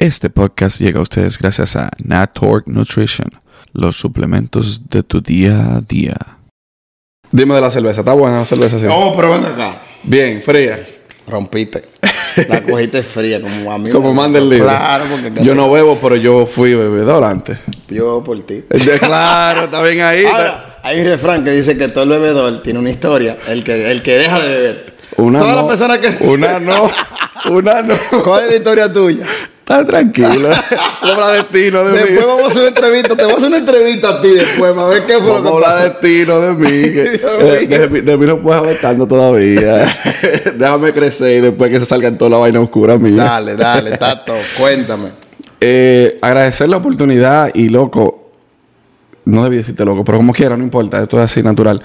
Este podcast llega a ustedes gracias a Natork Nutrition, los suplementos de tu día a día. Dime de la cerveza, ¿está buena la cerveza? Sí? No, pero ven acá. Bien, fría. Rompiste. La cogiste fría, como a mí. Como manda el libro. Claro, porque casi- Yo no bebo, pero yo fui bebedor antes. Yo por ti. De- Claro, está bien ahí. Ahora, hay un refrán que dice que todo el bebedor tiene una historia. El que, el que deja de beber. Una Todas no, las personas que. Una no. Una no. ¿Cuál es la historia tuya? Está tranquilo. Como la destino de Después mí. vamos a hacer una entrevista. Te voy a hacer una entrevista a ti después para ver qué fue lo que la pasó. destino de mí. que- eh, de, mí- de mí no puedes haber tanto todavía. Déjame crecer y después que se salga en toda la vaina oscura mía. Dale, dale, Tato. Cuéntame. Eh, agradecer la oportunidad y loco, no debí decirte loco, pero como quiera, no importa, esto es así natural.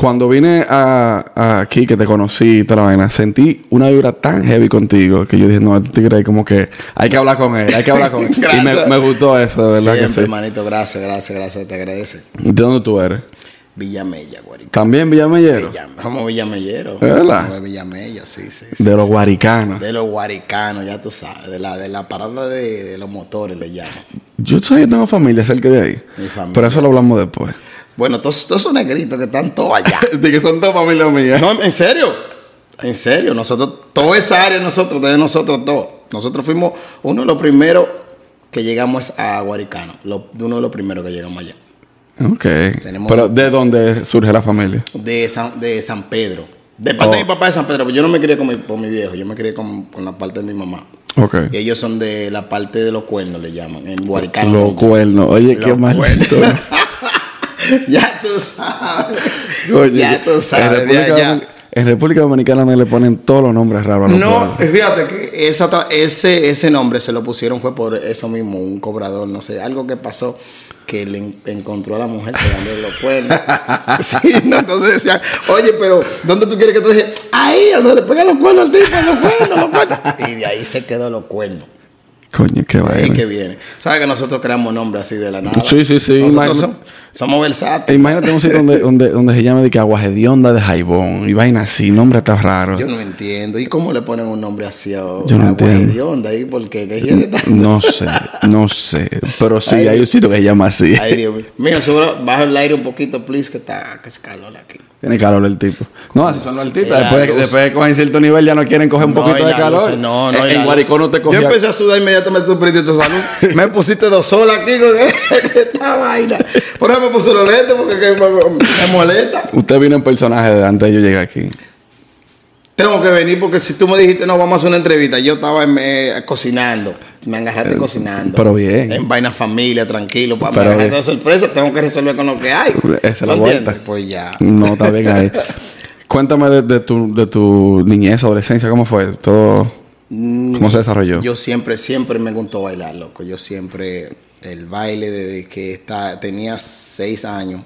Cuando vine a, aquí, que te conocí y toda la vaina, sentí una vibra tan heavy contigo que yo dije, no, este tigre como que hay que hablar con él, hay que hablar con él. y me, gustó eso, de verdad Siempre, que sí. hermanito. Gracias, gracias, gracias. Te agradece. ¿De dónde tú eres? Villamella, Guarica. También Villamellero. Villam- Somos Villamellero. ¿Es verdad? Somos de Villamella, sí, sí. sí. De los guaricanos. De los guaricanos, ya tú sabes. De la, de la parada de, de los motores le llaman. Yo todavía tengo familia cerca de ahí. Mi familia. Pero eso lo hablamos después. Bueno, todos, todos esos negritos que están todos allá. de que son dos familias mías. no, en serio. En serio. Nosotros, toda esa área, nosotros, de nosotros todos. Nosotros fuimos uno de los primeros que llegamos a Guaricano. Lo- uno de los primeros que llegamos allá. Ok. Tenemos- Pero ¿de dónde surge la familia? De San, de San Pedro. De parte de Oh. mi papá de San Pedro. Pero yo no me crié con mi, con mi viejo. Yo me crié con, con la parte de mi mamá. Ok. Y ellos son de la parte de los cuernos, le llaman. En Guaricano. Los cuernos. Oye, qué Los maldito. ya tú sabes. Oye, ya tú sabes. En República, ya. Domin- en República Dominicana no le ponen todos los nombres raros a los No, fíjate que esa ese, ese nombre se lo pusieron fue por eso mismo, un cobrador, no sé, algo que pasó que le en- encontró a la mujer pegándole los cuernos. sí, no, entonces decían, oye, pero ¿dónde tú quieres que te deje? Ahí, donde le pegan los cuernos al tipo, los cuernos, los cuernos. Y de ahí se quedó los cuernos. Coño, qué vaina. que viene. ¿Sabes que nosotros creamos nombres así de la nada? Sí, sí, sí, Nosotros somos versátiles. Imagínate un sitio donde, donde, donde se llama de que agua hedionda de jaibón y vaina así, nombre tan raro. Yo no entiendo. ¿Y cómo le ponen un nombre así a Yo no entiendo. de ahí? Porque ¿qué? No sé, no sé. Pero sí, Ay, hay un sitio que se llama así. Ay, Dios mío. Mío, seguro, baja el aire un poquito, please, que está, que es calor aquí. Tiene calor el tipo. No, así son los artistas. Y Después, luz. después de coger cierto nivel ya no quieren coger un No, poquito y de calor. luz, no, no, En, y en la Guaricó luz. no te cogía. Yo empecé a sudar inmediatamente tú perdiste salud. me pusiste dos solas aquí con esta vaina. Por me puse los lentes porque que me, me molesta. Usted vino en personaje de antes de yo llegar aquí. Tengo que venir porque si tú me dijiste no, vamos a hacer una entrevista, yo estaba eh, cocinando. Me agarraste cocinando. pero bien. En vaina familia, tranquilo. Pa, me Pero agarraste bien. de sorpresa, tengo que resolver con lo que hay. Esa es ¿Tú la vuelta. Pues ya. No, está bien ahí. Cuéntame de, de tu, de tu niñez, adolescencia, ¿cómo fue? Todo, ¿Cómo se desarrolló? Mm, Yo siempre, siempre me gustó bailar, loco. Yo siempre, el baile desde que está, tenía seis años,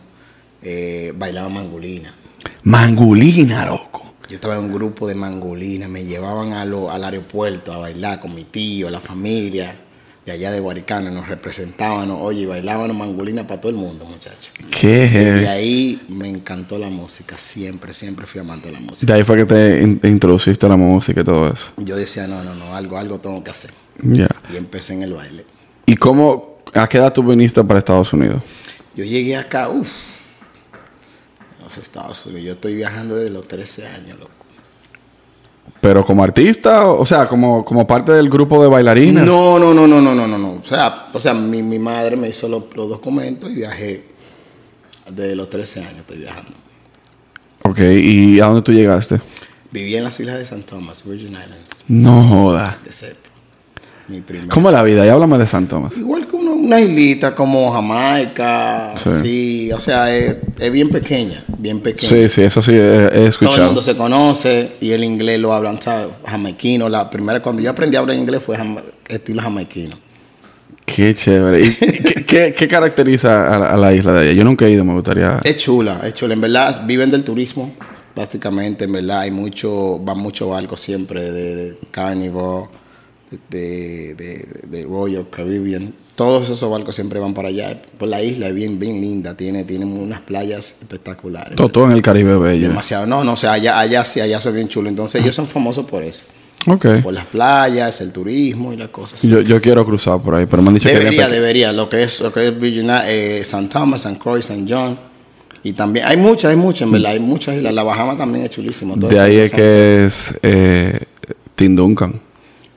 eh, bailaba mangolina. Mangulina, loco. Yo estaba en un grupo de mangolina, me llevaban a lo- al aeropuerto a bailar con mi tío, la familia de allá de Guaricano, nos representaban, oye, y bailaban mangolina para todo el mundo, muchachos. Qué Y ahí me encantó la música, siempre, siempre fui amante de la música. De ahí fue que te in- introduciste a la música y todo eso. Yo decía, no, no, no, algo, algo tengo que hacer. Ya. Y empecé en el baile. ¿Y cómo, a qué edad tú viniste para Estados Unidos? Yo llegué acá, uff, los Estados Unidos. Yo estoy viajando desde los 13 años, loco. ¿Pero como artista? O sea, como, como parte del grupo de bailarines. No, no, no, no, no, no, no, no. O sea, o sea mi, mi madre me hizo los, los documentos y viajé desde los 13 años, estoy viajando. Ok, ¿y a dónde tú llegaste? Viví en las islas de San Thomas, Virgin Islands, No joda. de. Mi primer. ¿Cómo es la vida? Ya háblame de San Tomás. Igual que una, islita como Jamaica, Sí. sí. O sea, es, es bien pequeña, bien pequeña. Sí, sí, eso sí, he, he Todo el escuchado. mundo se conoce y el inglés lo hablan, ¿sabes? Jamaiquino. La primera, cuando yo aprendí a hablar inglés fue jama- estilo jamaiquino. Qué chévere. ¿Y qué, qué- qué caracteriza a, la- a la isla de allá? Yo nunca he ido, me gustaría. Es chula, es chula. En verdad, viven del turismo, básicamente. En verdad, hay mucho, van muchos barcos siempre de, de de, de- de Royal Caribbean. Todos esos barcos siempre van para allá. Por la isla es bien, bien linda. Tiene, tiene unas playas espectaculares. Todo, todo en el Caribe bello. Demasiado. No, no, o sea, allá, allá sí, allá se bien chulo. Entonces, ellos son famosos por eso. Ok. Por las playas, el turismo y las cosas. Yo, yo quiero cruzar por ahí, pero me han dicho que Debería, viene pe- debería. Lo que es, lo que es Virginia, eh, St. Thomas, St. Croix, St. John. Y también, hay muchas, hay muchas, en verdad. Hay muchas islas. La Bahama también es chulísimo. todo De ahí es que es eh, Tim Duncan.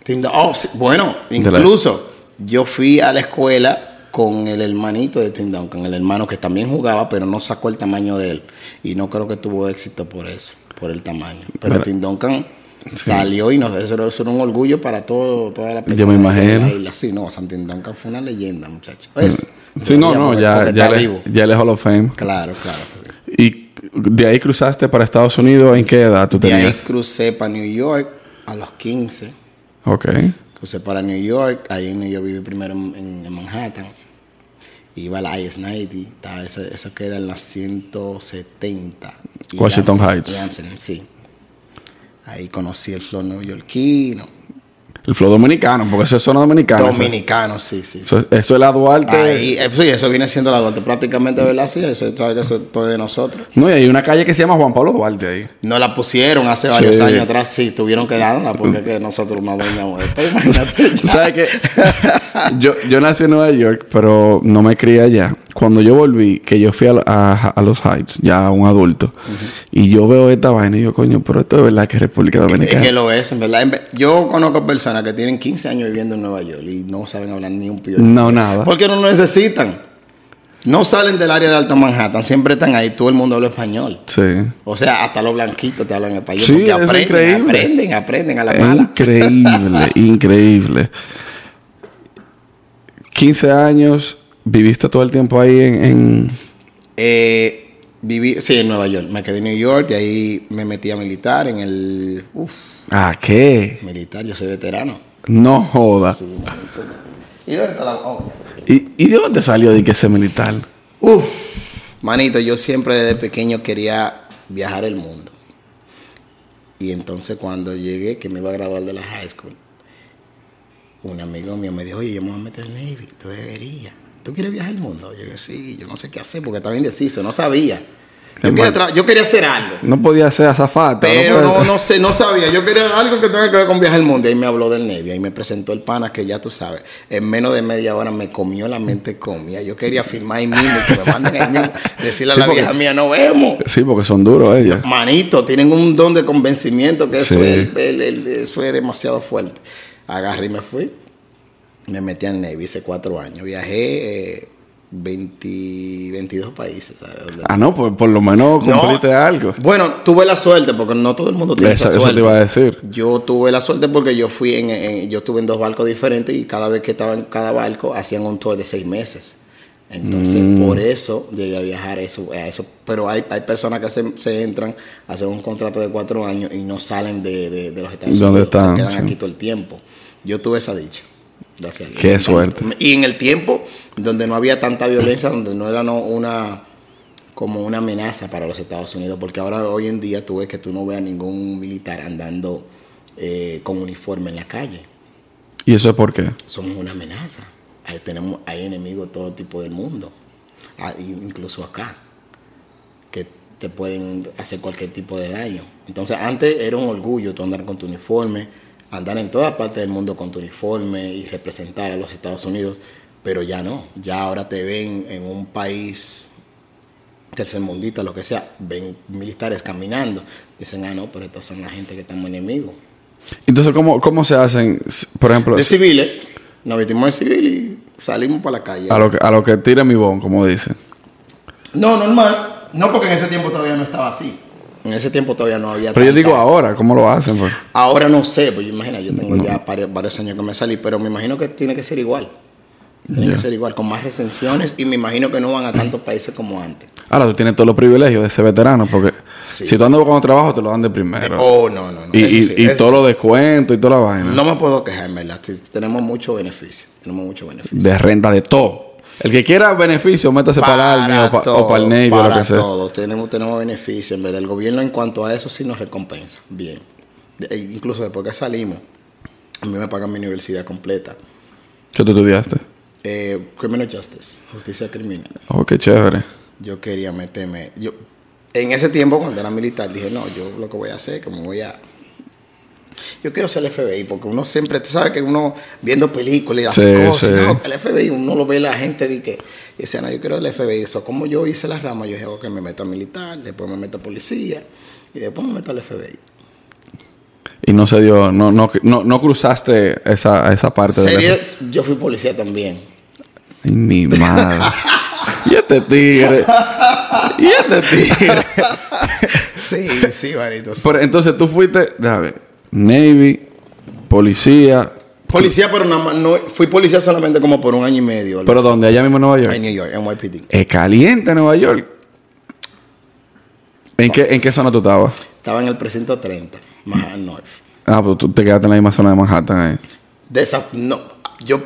Dun- oh, sí, bueno, incluso yo fui a la escuela con el hermanito de Tim Duncan, el hermano que también jugaba, pero no sacó el tamaño de él. Y no creo que tuvo éxito por eso, por el tamaño. Pero Mira. Tim Duncan salió y nos, eso, era- eso era un orgullo para todo, toda la Yo me de imagino. la. Sí, no, San Tim Duncan fue una leyenda, muchacho. ¿Ves? Sí, no, no, ya, ya, le, ya él es Hall of Fame. Claro, claro. sí. ¿Y de ahí cruzaste para Estados Unidos? ¿En qué edad tú De ahí tenías? crucé para New York a los 15. Ok. Crucé para New York, ahí en New York viví primero en, en- en Manhattan. Iba a la IS-90, estaba- eso, eso queda en la 170. Y Washington Amsterdam- Heights. Amsterdam, sí. Ahí conocí el flow neoyorquino. El flow dominicano, porque eso es zona dominicana. Dominicano, sí, sí. sí. Eso, eso es la Duarte. Ahí, eh, sí, eso viene siendo la Duarte prácticamente, ¿verdad? Sí, eso, eso es todo de nosotros. No, y hay una calle que se llama Juan Pablo Duarte ahí. No la pusieron hace varios Sí. años atrás, sí, tuvieron que darla porque que nosotros no adueñamos esto. Imagínate. Sabes que yo, yo nací en Nueva York, pero no me crié allá. Cuando yo volví, que yo fui a, a- a los Heights, ya un adulto, y yo veo esta vaina y yo, coño, pero esto es verdad que es República Es Dominicana. que lo es, en verdad. Yo conozco personas que tienen 15 años viviendo en Nueva York y no saben hablar ni un pío. No, nada. Porque no lo necesitan. No salen del área de Alta Manhattan, siempre están ahí, todo el mundo habla español. Sí. O sea, hasta los blanquitos te hablan español. Sí, porque es aprenden, increíble. aprenden, aprenden a la Es mala. increíble, increíble. 15 años, viviste todo el tiempo ahí en... en- Eh, viví, sí, en Nueva York. Me quedé en New York y ahí me metí a militar en el... Uf, ¿Ah, qué? militar, yo soy veterano. No joda. Sí, manito. ¿Y dónde está la... oh, ¿Y, ¿Y de dónde salió de que ese militar? Uf, manito, yo siempre desde pequeño quería viajar el mundo. Y entonces cuando llegué, que me iba a graduar de la high school, un amigo mío me dijo, oye, yo me voy a meter en Navy, tú deberías. ¿Tú quieres viajar el mundo? Yo dije, sí, yo no sé qué hacer porque estaba indeciso, no sabía. Yo quería, yo hacer algo. No podía ser azafata. Pero no, no sé, no sabía. Yo quería algo que tenga que ver con viajar el mundo. Y ahí me habló del Navy. Ahí me presentó el pana que ya tú sabes. En menos de media hora me comió la mente comía. Yo quería firmar ahí mismo, que me manden ahí mismo. Decirle Sí, a la porque- vieja mía, no vemos. Sí, porque son duros ellos. Manito, tienen un don de convencimiento que eso, es, el- el- eso es demasiado fuerte. Agarré y me fui. Me metí al Navy hace cuatro años. Viajé eh, 20, 22 países. ¿sabes? Ah, no, por, por lo menos No. cumpliste algo. Bueno, tuve la suerte, porque no todo el mundo tiene esa eso te suerte. iba a decir. Yo tuve la suerte porque yo fui en, en- yo estuve en dos barcos diferentes y cada vez que estaba en cada barco hacían un tour de seis meses. Entonces, Mm. por eso llegué a viajar a eso, a eso. Pero hay, hay personas que se, se entran, hacen un contrato de cuatro años y no salen de, de- de los Estados ¿Dónde Unidos. están? Se quedan Sí. aquí todo el tiempo. Yo tuve esa dicha. Gracias. Qué suerte. Y en el tiempo donde no había tanta violencia, donde no era no, una como una amenaza para los Estados Unidos, porque ahora hoy en día tú ves que tú no veas ningún militar andando eh, con uniforme en la calle. ¿Y eso es por qué? Somos una amenaza. Ahí tenemos, hay enemigos de todo tipo del mundo, Ah, incluso acá, que te pueden hacer cualquier tipo de daño. Entonces antes era un orgullo tú andar con tu uniforme, andar en toda parte del mundo con tu uniforme y representar a los Estados Unidos, pero ya no, ya ahora te ven en un país tercermundista, lo que sea, ven militares caminando, dicen, ah, no, pero estos son la gente que estamos enemigos. Entonces, ¿cómo, cómo se hacen? Por ejemplo, De civiles, nos vestimos de civil y salimos para la calle. a lo que, a lo que tire mi bon, como dicen. No, normal. No, porque en ese tiempo todavía no estaba así. En ese tiempo todavía no había. Pero yo digo ahora, ¿cómo lo hacen? pues? Ahora no sé, pues imagina, yo tengo ya varios, varios años que me salí, pero me imagino que tiene que ser igual. Tiene que ser igual, con más restricciones y me imagino que no van a tantos países como antes. Ahora tú tienes todos los privilegios de ser veterano, porque Sí. si tú andas buscando trabajo, te lo dan de primero. Oh, no, no, no. y y, y todos los descuentos y toda la vaina. No me puedo quejar, verdad. Tenemos mucho beneficio. Tenemos mucho beneficio. De renta, de todo. El que quiera beneficio, métase para, el Army o, pa- o para el Navy o lo para que sea. todo. Tenemos, tenemos beneficio. En verdad, el gobierno en cuanto a eso sí nos recompensa. Bien. De- e incluso después que salimos, a mí me pagan mi universidad completa. ¿Qué tú estudiaste? Eh, criminal Justice, justicia criminal. Oh, qué chévere. Yo quería meterme. Yo, en ese tiempo, cuando era militar, dije, no, yo lo que voy a hacer es que me voy a. yo quiero ser el FBI, porque uno siempre, tú sabes que uno viendo películas y Sí, hace cosas, sí. no, el FBI, uno lo ve la gente de que, y decía, no, yo quiero el FBI. Eso, como yo hice la rama, yo dije, ok, me meto a militar, después me meto a policía, y después me meto al FBI. Y no se dio, no, no, no, no cruzaste esa, esa parte de Serie, yo fui policía también. Ay, mi madre. y este tigre. y este tigre. Sí, sí, varito. sí. Pero entonces tú fuiste, déjame ver, Navy, policía. Policía, pero nada más, no, fui policía solamente como por un año y medio. ¿Pero así. dónde? Allá mismo en Nueva York. En New York, en YPD. Es caliente Nueva York. ¿En qué, ¿En qué zona tú estabas? Estaba en el precinto 30, Manhattan North. Ah, pues tú te quedaste en la misma zona de Manhattan ahí. De esa, no, yo,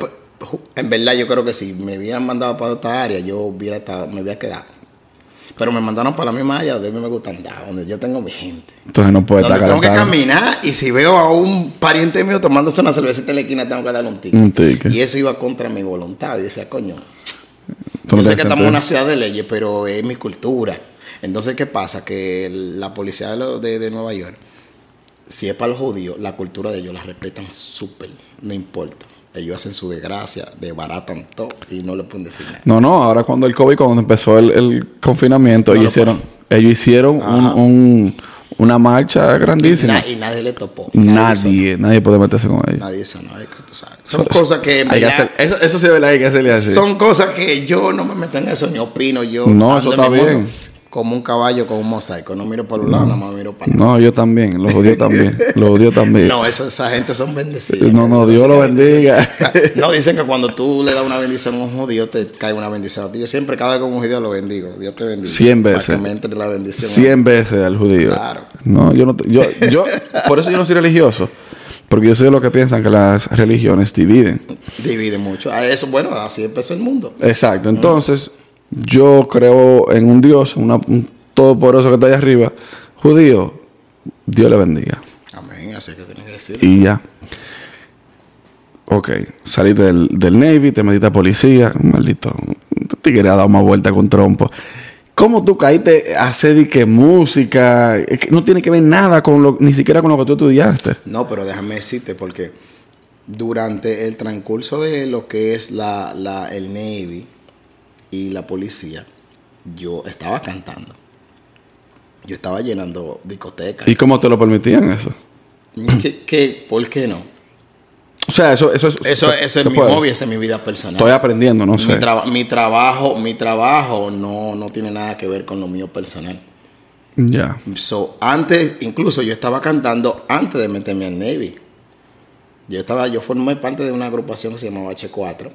en verdad, yo creo que si me hubieran mandado para otra área, yo hubiera estado, me hubiera quedado. Pero me mandaron para la misma área donde a mí me gusta andar, donde yo tengo mi gente. Entonces no Donde estar tengo que caminar y si veo a un pariente mío tomándose una cervecita en la esquina, tengo que darle un ticket. Un ticket. Y eso iba contra mi voluntad. Yo decía, coño, no yo sé que estamos en una ciudad de leyes, pero es mi cultura. Entonces, ¿qué pasa? Que la policía de, de- de Nueva York, si es para los judíos, la cultura de ellos la respetan súper, no importa. Ellos hacen su desgracia, desbaratan todo y no le pueden decir nada. No, no, ahora cuando el COVID, cuando empezó el, el confinamiento, No ellos lo hicieron, ellos hicieron un, un- una marcha Y, grandísima. na- y nadie le topó. hizo Nadie, nadie puede meterse con ellos. Nadie hizo nada, es que tú sabes. Son cosas que, Hay que hacer- eso, eso sí es verdad, hay que hacerle así. son cosas que yo no me meto en eso, ni opino. Yo No, eso está mundo bien. Como un caballo con un mosaico. No miro para un lado, nada más miro para No, yo también, los judíos también, los judíos también. No, eso, esa gente son bendecidos. No, no, Dios lo bendiga. No, dicen que cuando tú le das una bendición a un judío, te cae una bendición a ti. Yo siempre, cada vez que un judío lo bendigo. Dios te bendiga. Cien Para veces. que me entre la bendición. Cien veces al judío. Claro. No, yo no, te- yo, yo, por eso yo no soy religioso, porque yo soy de los que piensan que las religiones dividen. Divide mucho. A eso, bueno, así empezó el mundo. Exacto. Entonces, yo creo en un Dios, una- un todopoderoso que está allá arriba. Judío, Dios le bendiga. Amén. Así que tienes que decir. Y ya. Ok, saliste del, del Navy, te metiste a policía. Maldito, te quería dar más vuelta con trompo. ¿Cómo tú caíste a hacer que música? Que no tiene que ver nada con lo, ni siquiera con lo que tú estudiaste. No, pero déjame decirte, porque durante el transcurso de lo que es la, la- el Navy y la policía, yo estaba cantando. Yo estaba llenando discotecas. ¿Y cómo te lo permitían eso? ¿Qué, qué- por qué no? O sea, eso, eso es. Eso, se- eso es mi puede. hobby, esa es mi vida personal. Estoy aprendiendo, no mi, sé. traba- mi trabajo, mi trabajo no, no tiene nada que ver con lo mío personal. Ya. So, antes, incluso yo estaba cantando antes de meterme al Navy. Yo estaba, yo formé parte de una agrupación que se llamaba H4.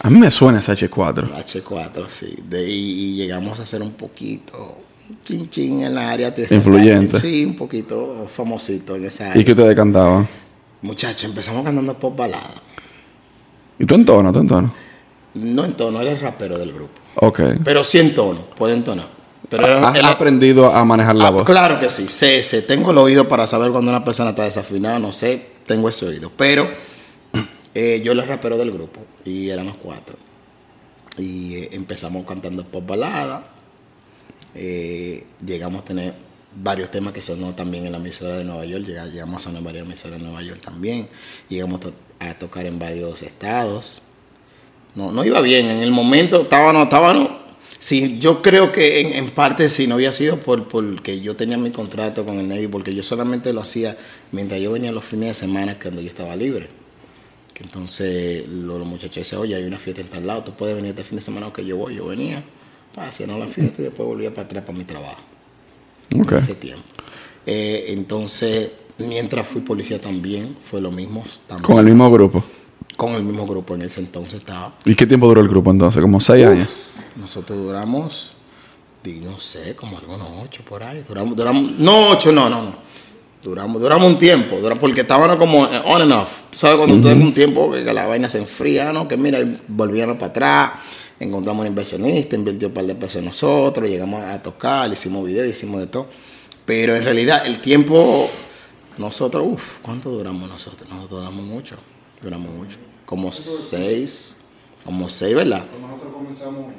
A mí me suena ese H4. H4, sí. De, y, llegamos a ser un poquito chin chin en la área. Influyente. Sí, un poquito famosito en esa área. ¿Y qué ustedes cantaban? Muchachos, empezamos cantando pop balada. ¿Y tú en tono, tú en tono? No en tono, era el rapero del grupo. Ok. Pero sí en tono, puede en tono. Pero era, ¿Has era- aprendido a manejar la Ah, voz? Claro que sí, sé, sé. Tengo el oído para saber cuando una persona está desafinada, no sé, tengo ese oído. Pero eh, yo era el rapero del grupo y éramos cuatro. Y eh, empezamos cantando pop balada. Eh, llegamos a tener varios temas que sonó también en la emisora de Nueva York. Llega- Llegamos a sonar en varias emisoras de Nueva York también. Llegamos a tocar en varios estados. No, no iba bien. En el momento estábamos, estábamos. Sí, yo creo que en, en parte si no había sido por porque yo tenía mi contrato con el Navy, porque yo solamente lo hacía mientras yo venía los fines de semana cuando yo estaba libre. Entonces lo- los muchachos decían, oye, hay una fiesta en tal lado, tú puedes venir este fin de semana que yo voy. Yo venía, hacían la fiesta y después volvía para atrás para mi trabajo Ok. en ese tiempo. Eh, entonces, mientras fui policía también, fue lo mismo. También, Con el mismo grupo. con el mismo grupo en ese entonces estaba. ¿Y qué tiempo duró el grupo entonces? ¿Como seis años? Nosotros duramos, no sé, como algunos ocho por ahí. Duramos, duramos, no ocho, no, no, no. Duramos, duramos un tiempo, duramos, porque estábamos como on and off. Tú sabes cuando tú tienes un tiempo que, que la vaina se enfría, ¿no? Que mira, volvíamos para atrás, encontramos un inversionista, invirtió un par de pesos en nosotros, llegamos a tocar, hicimos videos, hicimos de todo. Pero en realidad el tiempo, nosotros, uff, ¿cuánto duramos nosotros? Nosotros duramos mucho, duramos mucho. Como seis, como seis, ¿verdad? Nosotros comenzamos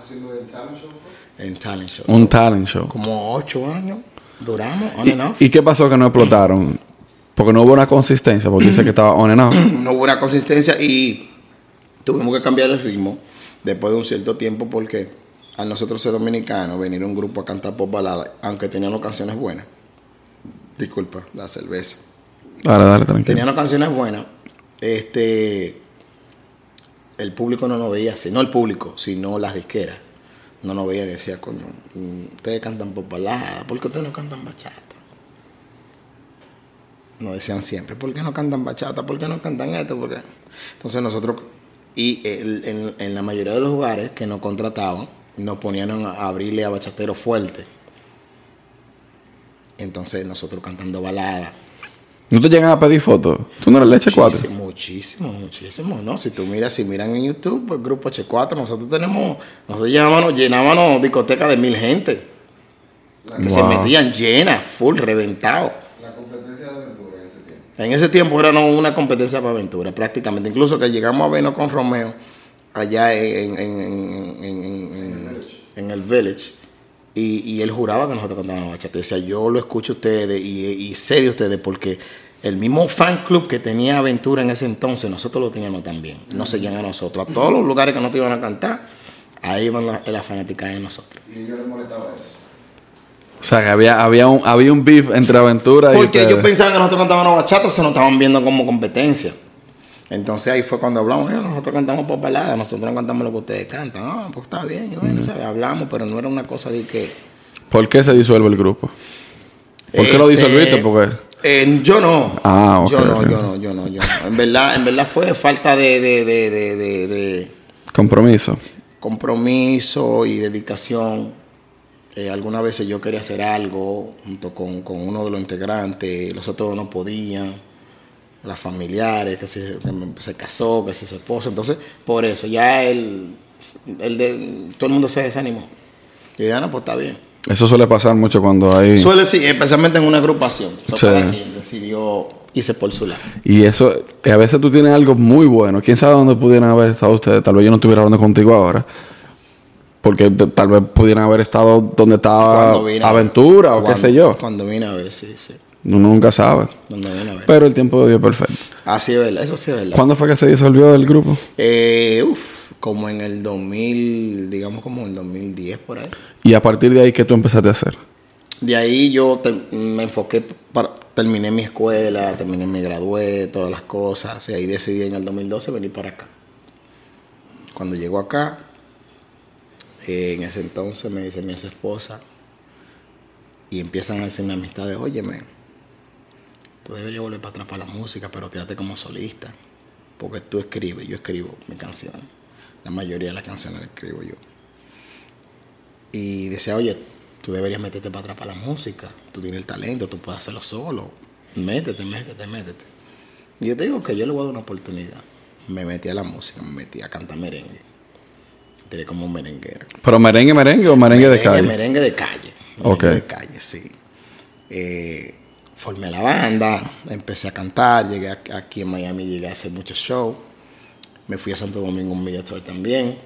haciendo talent show. pues. En talent show. Un talent show. Como ocho años duramos, on and off. ¿Y qué pasó que no explotaron? Porque no hubo una consistencia, porque dice que estaba on and off. no hubo una consistencia y tuvimos que cambiar el ritmo después de un cierto tiempo porque a nosotros ser dominicanos venir un grupo a cantar pop balada, aunque teníamos canciones buenas. Disculpa, la cerveza. Dale, dale, tranquilo. Teníamos canciones buenas. Este el público no nos veía así, no el público, sino las disqueras. No nos veían y decía, coño, ustedes cantan pop balada, ¿por qué ustedes no cantan bachata? Nos decían siempre, ¿por qué no cantan bachata? ¿Por qué no cantan esto? ¿Por? Entonces nosotros, y en, en la mayoría de los lugares que nos contrataban, nos ponían a abrirle a bachateros fuertes. Entonces nosotros cantando balada. ¿No te llegan a pedir fotos? ¿Tú no eres leche 4? Muchísimo, muchísimo, ¿no? Si tú miras, si miran en YouTube, pues Grupo H4, nosotros tenemos, nosotros llenábamos, llenábamos discotecas de mil gente, que se metían llenas, full, reventado. La competencia de aventura en ese tiempo. En ese tiempo era no, una competencia para aventura, prácticamente. Incluso que llegamos a vernos con Romeo allá en, en, en, en- en- en- en el Village. Y, y él juraba que nosotros cantábamos bachata. Decía, yo lo escucho a ustedes y, y sé de ustedes porque el mismo fan club que tenía Aventura en ese entonces, nosotros lo teníamos también. Nos seguían a nosotros. A todos los lugares que no te iban a cantar, ahí iban la, la fanática de nosotros. Y ellos les molestaba eso. O sea, que había, había, un, había un beef entre Aventura y Porque ellos pensaban que nosotros cantábamos bachata, se nos estaban viendo como competencia. Entonces ahí fue cuando hablamos, "Eh, nosotros cantamos por balada, nosotros no cantamos lo que ustedes cantan. Ah, pues está bien, y bueno, ¿sabes? hablamos, pero no era una cosa de que... ¿Por qué se disuelve el grupo? ¿Por qué lo disolviste? Porque... eh, yo no. Ah, ok, Yo no, yo no, yo no, yo no. En verdad, en verdad fue falta de, de, de, de, de- de Compromiso. compromiso y dedicación. Eh, algunas veces yo quería hacer algo junto con, con uno de los integrantes, los otros no podían, las familiares, que, se, que se casó, que se su esposa. Entonces, por eso, ya el, el de, todo el mundo se desanimó. Y ya no, pues está bien. Eso suele pasar mucho cuando hay... Suele sí, especialmente en una agrupación. Sí. Cada quien decidió irse por su lado. Y eso, y a veces tú tienes algo muy bueno. ¿Quién sabe dónde pudieran haber estado ustedes? Tal vez yo no estuviera hablando contigo ahora. Porque tal vez pudieran haber estado donde estaba vine Aventura o qué sé yo. Cuando vine a ver, sí, sí. Uno nunca sabe. A ver. Pero el tiempo de Dios es perfecto. Así es verdad, eso sí es verdad. ¿Cuándo fue que se disolvió el grupo? Eh, uf, como en el 2000, digamos como en el 2010 por ahí. Y a partir de ahí, ¿qué tú empezaste a hacer? De ahí yo te- me enfoqué, para, terminé mi escuela, terminé mi gradué, todas las cosas. Y ahí decidí en el 2012 venir para acá. Cuando llego acá, eh, en ese entonces me dice mi ex esposa y empiezan a decirme amistades, óyeme, tú deberías volver para atrás para la música, pero tírate como solista. Porque tú escribes, yo escribo mis canciones. La mayoría de las canciones las escribo yo. Y decía, oye, tú deberías meterte para atrás para la música. Tú tienes el talento, tú puedes hacerlo solo. Métete, métete, métete. Y yo te digo que yo le voy a dar una oportunidad. Me metí a la música, me metí a cantar merengue. Tiré como un merenguero. ¿Pero merengue, merengue o merengue, de calle? Merengue de calle. Merengue Ok. de calle, sí. Eh, formé la banda, empecé a cantar, llegué aquí en Miami, llegué a hacer muchos shows. Me fui a Santo Domingo un media tour también.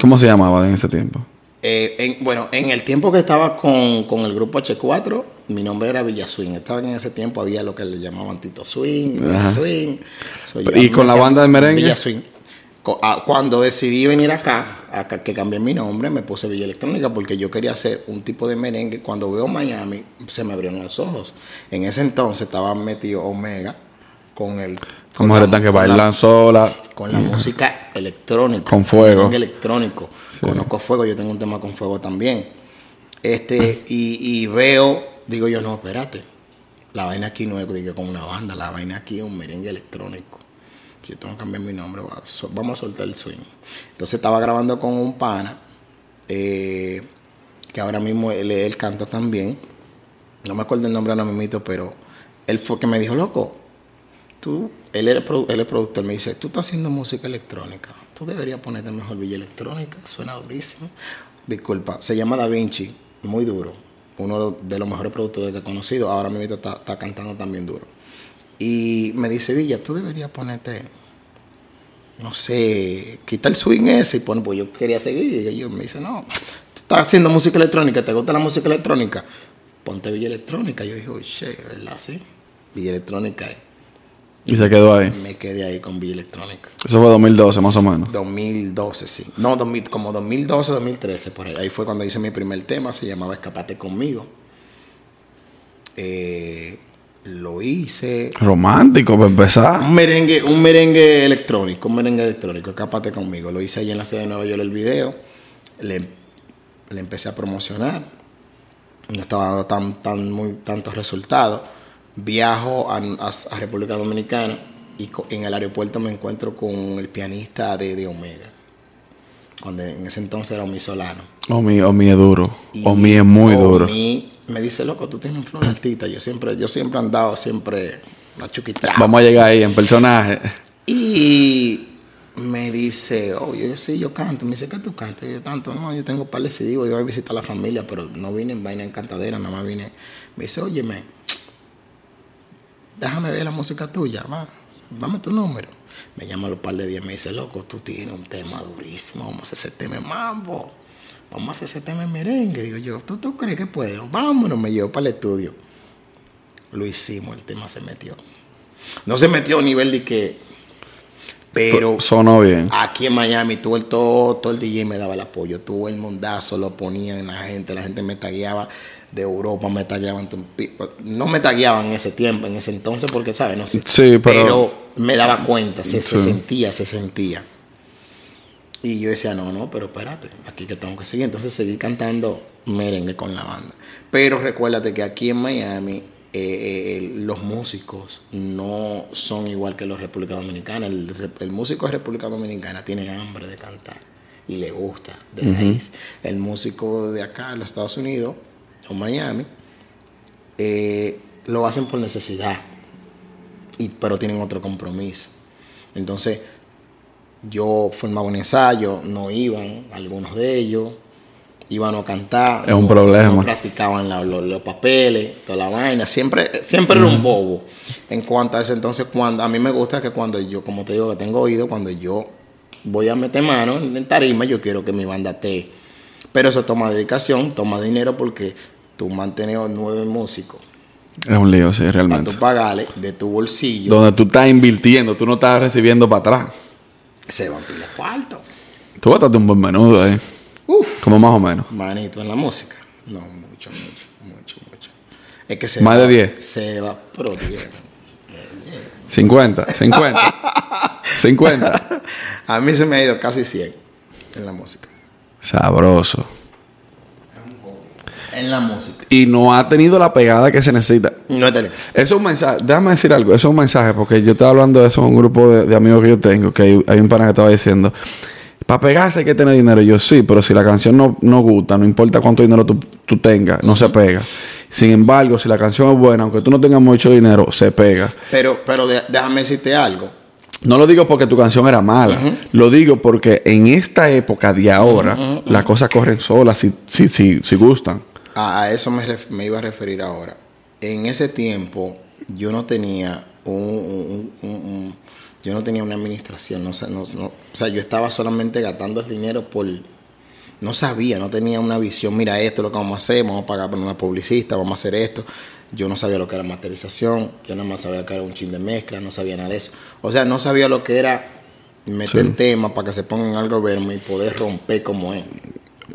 ¿Cómo se llamaba en ese tiempo? Eh, en- bueno, en el tiempo que estaba con, con el grupo H4, mi nombre era Villa Swing. Estaba en ese tiempo, había lo que le llamaban Tito Swing, Villa Ajá. Swing. So, ¿Y con la banda de merengue? Villa Swing. Ah, Cuando decidí venir acá, que cambié mi nombre, me puse Villa Electrónica porque yo quería hacer un tipo de merengue. Cuando veo Miami, se me abrieron los ojos. En ese entonces estaba metido Omega con el... con Como la- eres que con la- bailan sola. con la música electrónica. Con fuego. merengue electrónico. Conozco fuego, yo tengo un tema con fuego también. Este, y, y veo, digo yo, no, espérate. La vaina aquí no es digo, con una banda, la vaina aquí es un merengue electrónico. Yo tengo que cambiar mi nombre, vamos a soltar el swing. Entonces estaba grabando con un pana, eh, que ahora mismo él, canta también. No me acuerdo el nombre ahora mismo, pero él fue que me dijo, loco, tú, él es, él es productor, me dice, tú estás haciendo música electrónica, tú deberías ponerte mejor Villa Electrónica, suena durísimo. Disculpa, se llama Da Vinci, muy duro, uno de los mejores productores que he conocido, ahora mismo está, está cantando también duro. Y me dice, Villa, tú deberías ponerte, no sé, quita el swing ese y pone, pues yo quería seguir. Y ellos me dice, no, tú estás haciendo música electrónica, ¿te gusta la música electrónica? Ponte Villa Electrónica. Yo dije, oye, ¿verdad? Sí. Villa Electrónica. Y se quedó ahí. Me quedé ahí con Villa Electrónica. Eso fue 2012 más o menos. 2012, sí. No, 2000, como 2012, 2013, por ahí. Ahí fue cuando hice mi primer tema, se llamaba Escapate conmigo. Eh, lo hice. Romántico para empezar. Un merengue, un merengue electrónico, un merengue electrónico, escápate conmigo. Lo hice allí en la ciudad de Nueva York el video. Le, le empecé a promocionar. No estaba dando tan, tan, muy, tantos resultados. Viajo a, a- a República Dominicana y en el aeropuerto me encuentro con el pianista de, de Omega. Cuando en ese entonces era Omi Solano. Omi, Omi es duro. Y Omi es muy duro. Me dice, loco, tú tienes un flow de artista. Yo siempre, yo siempre he andado siempre a chuquitrá. Vamos a llegar ahí en personaje. Y me dice, oh, yo, sí, yo canto. Me dice, ¿qué tú cantas? Y yo tanto, no, yo tengo par de CD, yo voy a visitar a la familia, pero no vine en vaina encantadera, nada más vine. Me dice, óyeme, déjame ver la música tuya, va, dame tu número. Me llama a los par de días y me dice, loco, tú tienes un tema durísimo, vamos a hacer ese tema mambo, vamos a hacer ese tema en merengue. Digo yo, ¿tú, tú crees que puedo? Vámonos, me llevó para el estudio. Lo hicimos, el tema se metió. No se metió a nivel de que, pero Sonó bien. Aquí en Miami, todo el, todo, todo el DJ me daba el apoyo. Todo el mundazo lo ponía en la gente. La gente me tagueaba de Europa, me tagueaban. No me tagueaban en ese tiempo, en ese entonces, porque, ¿sabes? No sé. Sí, pero- me daba cuenta, se, se sentía, se sentía. Y yo decía, no, no, pero espérate, aquí que tengo que seguir. Entonces seguí cantando merengue con la banda. Pero recuérdate que aquí en Miami eh, eh, los músicos no son igual que los República Dominicana. El, músico de República Dominicana tiene hambre de cantar y le gusta de raíz. El músico de acá, en los Estados Unidos o Miami, eh, lo hacen por necesidad, y, pero tienen otro compromiso. Entonces, yo formaba un ensayo, no iban algunos de ellos, iban a cantar. Es un no- problema. no practicaban la- los, los papeles, toda la vaina. Siempre, siempre era un bobo. En cuanto a eso, entonces, cuando a mí me gusta que cuando yo, como te digo, que tengo oído, cuando yo voy a meter mano en tarima, yo quiero que mi banda esté. Pero eso toma dedicación, toma dinero porque tú mantienes nueve músicos Es un lío, sí, para realmente. tú pagarle de tu bolsillo. Donde tú estás invirtiendo, tú no estás recibiendo para atrás. Se van pila cuarto. Tú botaste un buen menudo ahí. Uf. Como más o menos. Manito, en la música. No, mucho, mucho, mucho, mucho. Es que se Más de va- 10. Se va, pero 10. 50, 50. 50. A mí se me ha ido casi 100 en la música. Sabroso. En la música. Y no ha tenido la pegada que se necesita. No es. Eso es un mensaje, déjame decir algo, eso es un mensaje, porque yo estaba hablando de eso en un grupo de, de amigos que yo tengo, que hay, hay un pana que estaba diciendo, para pegarse hay que tener dinero. Y yo sí, pero si la canción no, no gusta, no importa cuánto dinero tú, tú tengas, no se pega. Sin embargo, si la canción es buena, aunque tú no tengas mucho dinero, se pega. Pero, pero de- déjame decirte algo. No lo digo porque tu canción era mala, lo digo porque en esta época de ahora, las cosas corren solas si, si, si, si gustan. A, a eso me iba a referir ahora. En ese tiempo yo no tenía un, un- un- un- yo no tenía una administración, no, no- no- o sea, yo estaba solamente gastando el dinero por no sabía, no tenía una visión, mira esto es lo que vamos a hacer, vamos a pagar por una publicista, vamos a hacer esto. Yo no sabía lo que era masterización, yo nada más sabía que era un chin de mezcla, no sabía nada de eso. O sea, no sabía lo que era meter temas para que se pongan algo vermo y poder romper como es.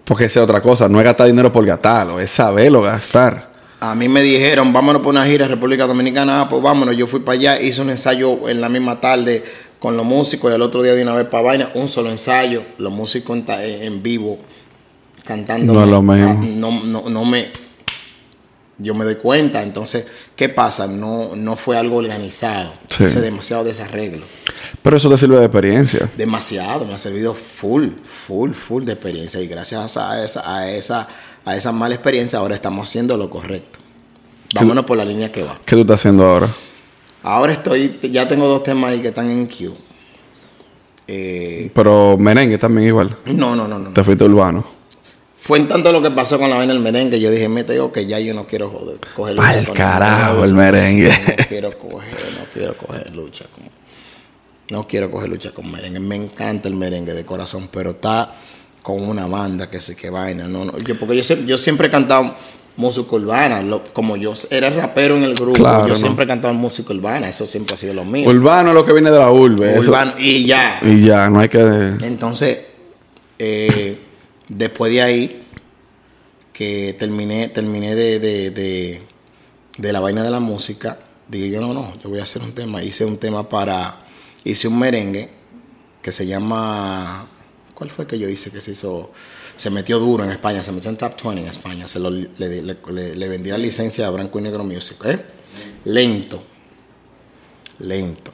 Porque esa es otra cosa, no es gastar dinero por gastarlo, es saberlo gastar. A mí me dijeron, vámonos por una gira a República Dominicana. Ah, pues vámonos. Yo fui para allá, hice un ensayo en la misma tarde con los músicos y el otro día de una vez para vaina, un solo ensayo, los músicos en, en vivo cantando. No es lo mismo. Ah, No, no, no me. Yo me doy cuenta. Entonces, ¿qué pasa? No, no fue algo organizado. Sí. Hice demasiado desarreglo. Pero eso te sirve de experiencia. Demasiado, me ha servido full, full, full de experiencia. Y gracias a esa, a esa, a esa mala experiencia, ahora estamos haciendo lo correcto. Vámonos por la línea que va. ¿Qué tú estás haciendo ahora? Ahora estoy, ya tengo dos temas ahí que están en queue. Eh, Pero merengue también igual. no, no, no, no. Te fuiste urbano. Fue en tanto lo que pasó con la vaina del merengue, yo dije, me te digo que ya yo no quiero joder, coger lucha carajo, el merengue. No quiero coger, no quiero coger lucha con... No quiero coger lucha con merengue. Me encanta el merengue de corazón, pero está con una banda que se que vaina. No, no. Yo, porque yo, sie- yo siempre he cantado música urbana. Lo- como yo era rapero en el grupo, Claro, yo no. siempre he cantado música urbana. Eso siempre ha sido lo mío. Urbano es lo que viene de la urbe. eso- Urbano, y ya. Y ya, no hay que. Entonces, eh, después de ahí, que terminé, terminé de, de, de, de la vaina de la música, dije yo, no, no, yo voy a hacer un tema. Hice un tema para, hice un merengue que se llama, ¿cuál fue que yo hice que se hizo? Se metió duro en España, se metió en Top 20 en España, se lo, le, le, le- le vendí la licencia a Branco y Negro Music, ¿eh? Lento, lento.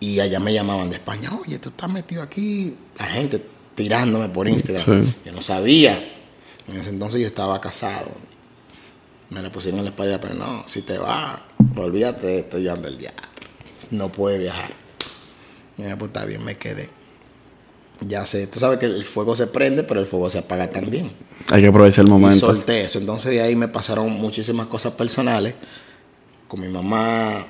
Y allá me llamaban de España, oye, tú estás metido aquí. La gente tirándome por Instagram. Sí. Yo no sabía. En ese entonces yo estaba casado. Me le pusieron en la espalda, pero no, si te vas, olvídate de esto, yo ando el diablo. No puede viajar. Ya, pues está bien, me quedé. Ya sé, tú sabes que el fuego se prende, pero el fuego se apaga también. Hay que aprovechar el Y momento. solté eso. Entonces de ahí me pasaron muchísimas cosas personales con mi mamá,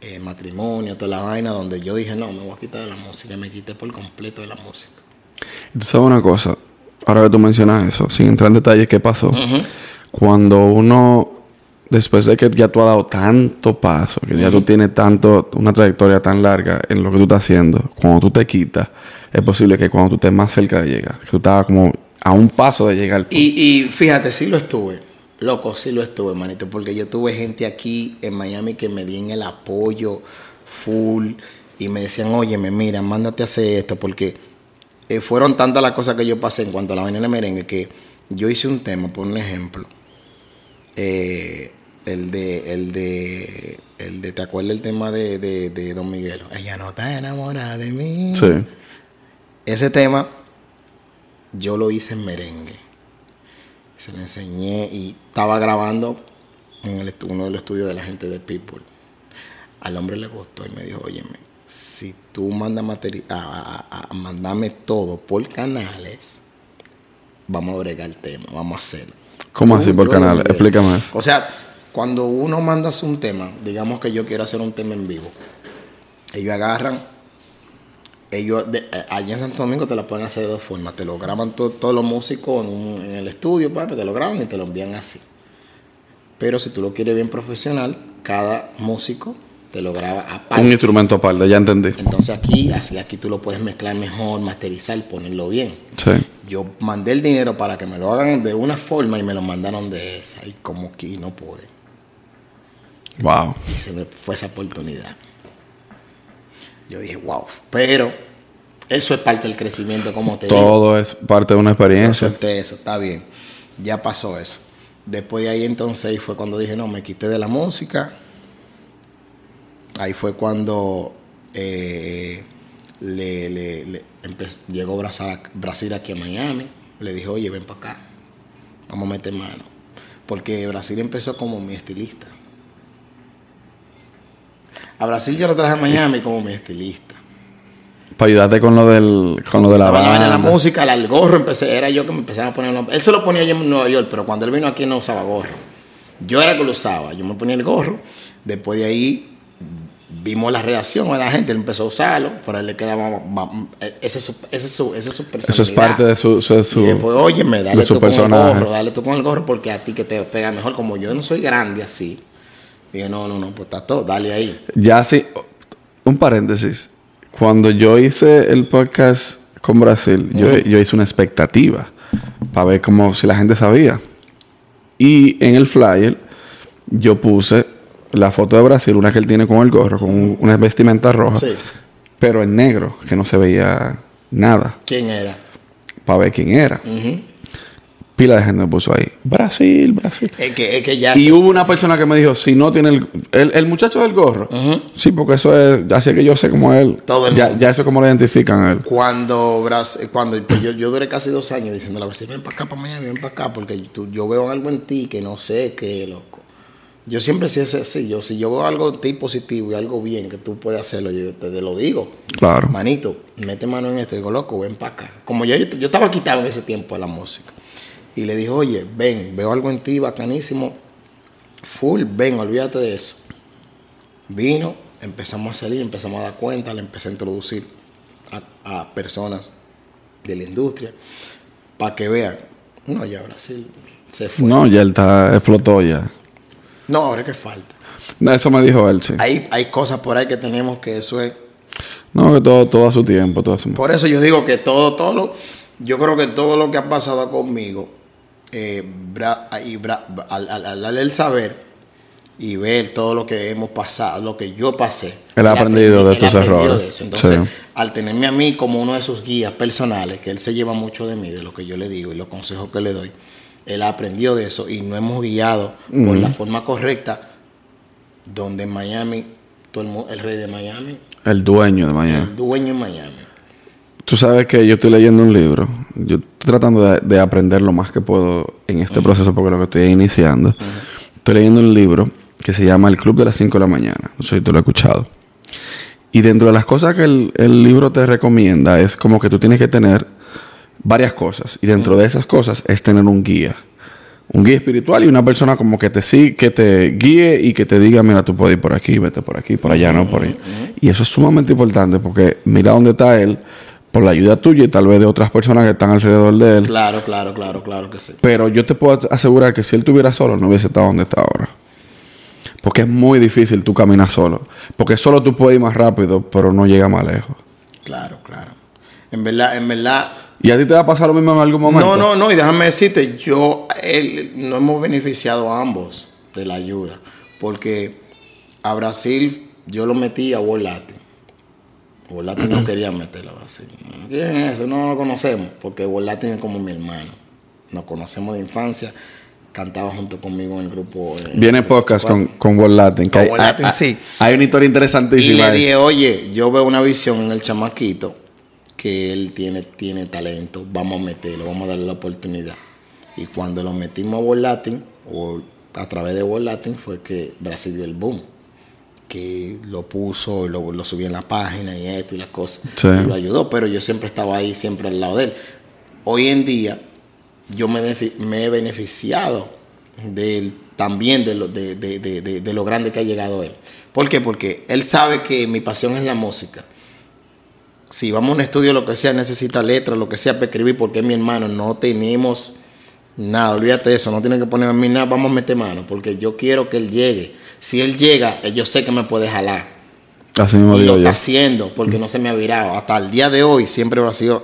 eh, matrimonio, toda la vaina, donde yo dije, no, me voy a quitar de la música. Y me quité por completo de la música. Y tú sabes una cosa, ahora que tú mencionas eso, sin entrar en detalles, ¿qué pasó? Cuando uno, después de que ya tú has dado tanto paso, que ya tú tienes tanto, una trayectoria tan larga en lo que tú estás haciendo, cuando tú te quitas, es posible que cuando tú estés más cerca de llegar, que tú estabas como a un paso de llegar. Y, y fíjate, sí lo estuve. Loco, sí lo estuve, manito. Porque yo tuve gente aquí en Miami que me dieron el apoyo full. Y me decían, oye, mira, mándate a hacer esto. Porque eh, fueron tantas las cosas que yo pasé en cuanto a la vaina de merengue que yo hice un tema, por un ejemplo. eh, el de, el de, el de, ¿te acuerdas el tema de, de, de Don Miguel? Ella no está enamorada de mí. Sí. Ese tema yo lo hice en merengue. Se lo enseñé y estaba grabando en el uno de los estudios de la gente de People. Al hombre le gustó y me dijo, óyeme, si tú mandas materi- a, a- a- a mandarme todo por canales, vamos a bregar el tema, vamos a hacerlo. ¿Cómo así por yo canal? lo envié. Explícame. O sea, cuando uno manda un tema, digamos que yo quiero hacer un tema en vivo, ellos agarran, ellos de- eh, allá en Santo Domingo te lo pueden hacer de dos formas, te lo graban to- todos los músicos en, un- en el estudio, papi, te lo graban y te lo envían así. Pero si tú lo quieres bien profesional, cada músico te lo graba aparte. Un instrumento aparte, ya entendí. Entonces aquí, así aquí tú lo puedes mezclar mejor, masterizar, ponerlo bien. Sí. Yo mandé el dinero para que me lo hagan de una forma y me lo mandaron de esa. Y como que no pude. Wow. Y se me fue esa oportunidad. Yo dije, wow. Pero eso es parte del crecimiento, como te digo. Todo es parte de una experiencia. eso, está bien. Ya pasó eso. Después de ahí entonces fue cuando dije, no, me quité de la música. Ahí fue cuando eh, le, le- le empe- llegó Brasil, Brasil aquí a Miami. Le dije, oye, ven para acá. Vamos a meter mano. Porque Brasil empezó como mi estilista. A Brasil yo lo traje a Miami como mi estilista. Para ayudarte con lo del, con lo de la Estaba la banda. música, el gorro, empecé, era yo que me empezaba a poner. los- Él se lo ponía allá en Nueva York, pero cuando él vino aquí no usaba gorro. Yo era que lo usaba, yo me ponía el gorro. Después de ahí vimos la reacción de la gente, él empezó a usarlo, pero a él le quedaba. Ese es su, ese es su, esa es su personalidad. Eso es parte de su, su, su- Y después, óyeme, dale de su tú con el personaje. gorro, dale tú con el gorro porque a ti que te pega mejor. Como yo no soy grande así, dije, no, no, no, pues está todo, dale ahí. Ya sí, un paréntesis. Cuando yo hice el podcast con Brasil, yo, yo hice una expectativa para ver cómo si la gente sabía. Y en el flyer yo puse la foto de Brasil, una que él tiene con el gorro, con un- una vestimenta roja, Sí. pero en negro, que no se veía nada, ¿Quién era? para ver quién era. Ujú. Pila de gente me puso ahí, Brasil, Brasil. Es que, es que ya Y hubo una persona que me dijo, si no tiene el, el, el muchacho del gorro. Sí, porque eso es, así que yo sé cómo él. Todo el ya, mundo. ya eso es como lo identifican a él. Cuando, Bras- cuando pues yo, yo duré casi dos años diciendo a Brasil, ven para acá, para Miami, ven para acá, porque tú- yo veo algo en ti que no sé qué, loco. Yo siempre he sido así, yo, si yo veo algo en ti positivo y algo bien que tú puedes hacerlo, yo te, te lo digo. Claro. Manito, mete mano en esto. Digo, loco, ven para acá. Como yo, yo estaba quitado en ese tiempo de la música. Y le dije, oye, ven, veo algo en ti bacanísimo. Full, ven, olvídate de eso. Vino, empezamos a salir, empezamos a dar cuenta, le empecé a introducir a, a personas de la industria para que vean. No, ya Brasil, Se fue. No, ya él está, explotó ya. No, ahora que falta. No, Eso me dijo él, sí. Hay, hay cosas por ahí que tenemos que eso es. No, que todo, todo a su tiempo, todo a su Por eso yo digo que todo, todo lo, yo creo que todo lo que ha pasado conmigo, eh, bra- y bra- al, al, al- al saber y ver todo lo que hemos pasado, lo que yo pasé. Él ha aprendido de tus errores. de. Entonces, Sí. al tenerme a mí como uno de sus guías personales, que él se lleva mucho de mí, de lo que yo le digo y los consejos que le doy, él aprendió de eso y nos hemos guiado por la forma correcta, donde en Miami, todo el, el rey de Miami, El dueño de Miami. el dueño en Miami. Tú sabes que yo estoy leyendo un libro. Yo estoy tratando de, de aprender lo más que puedo en este proceso porque lo que estoy iniciando. Estoy leyendo un libro que se llama El Club de las 5 de la mañana. No sé si tú lo has escuchado. Y dentro de las cosas que el, el libro te recomienda es como que tú tienes que tener varias cosas. Y dentro de esas cosas es tener un guía. Un guía espiritual y una persona como que te sigue, que te guíe y que te diga, mira, tú puedes ir por aquí, vete por aquí, por allá, no por ahí. Y eso es sumamente importante porque mira dónde está él por la ayuda tuya y tal vez de otras personas que están alrededor de él. Claro, claro, claro, claro que sí. Pero yo te puedo asegurar que si él estuviera solo, no hubiese estado donde está ahora. Porque es muy difícil tú caminar solo. Porque solo tú puedes ir más rápido, pero no llega más lejos. Claro, claro. En verdad, en verdad. ¿Y a ti te va a pasar lo mismo en algún momento? No, no, no. Y déjame decirte, yo, él, no hemos beneficiado a ambos de la ayuda. Porque a Brasil yo lo metí a World Latin. World Latin no quería meterlo a Brasil. ¿Quién es ese? No lo conocemos. Porque World Latin es como mi hermano. Nos conocemos de infancia. Cantaba junto conmigo en el grupo. eh, Viene podcast con, con World Latin. que Con hay, World Latin, hay- sí. hay una historia Y interesantísima. le ahí. dije, oye, yo veo una visión en el chamaquito que él tiene, tiene talento, vamos a meterlo, vamos a darle la oportunidad. Y cuando lo metimos a World Latin, o a través de World Latin, fue que Brasil dio el boom. Que lo puso, y lo, lo subió en la página y esto y las cosas. Sí. Y lo ayudó, pero yo siempre estaba ahí, siempre al lado de él. Hoy en día, yo me, he beneficiado de él, también de lo, de, de- de- de- de lo grande que ha llegado él. ¿Por qué? Porque él sabe que mi pasión es la música. Si vamos a un estudio, lo que sea, necesita letras, lo que sea para escribir, porque es mi hermano, no tenemos nada, olvídate de eso, no tiene que ponerme a mí nada, vamos a meter mano, porque yo quiero que él llegue. Si él llega, eh, yo sé que me puede jalar. Así mismo Y lo está haciendo porque no se me ha virado. Hasta el día de hoy siempre Brasil,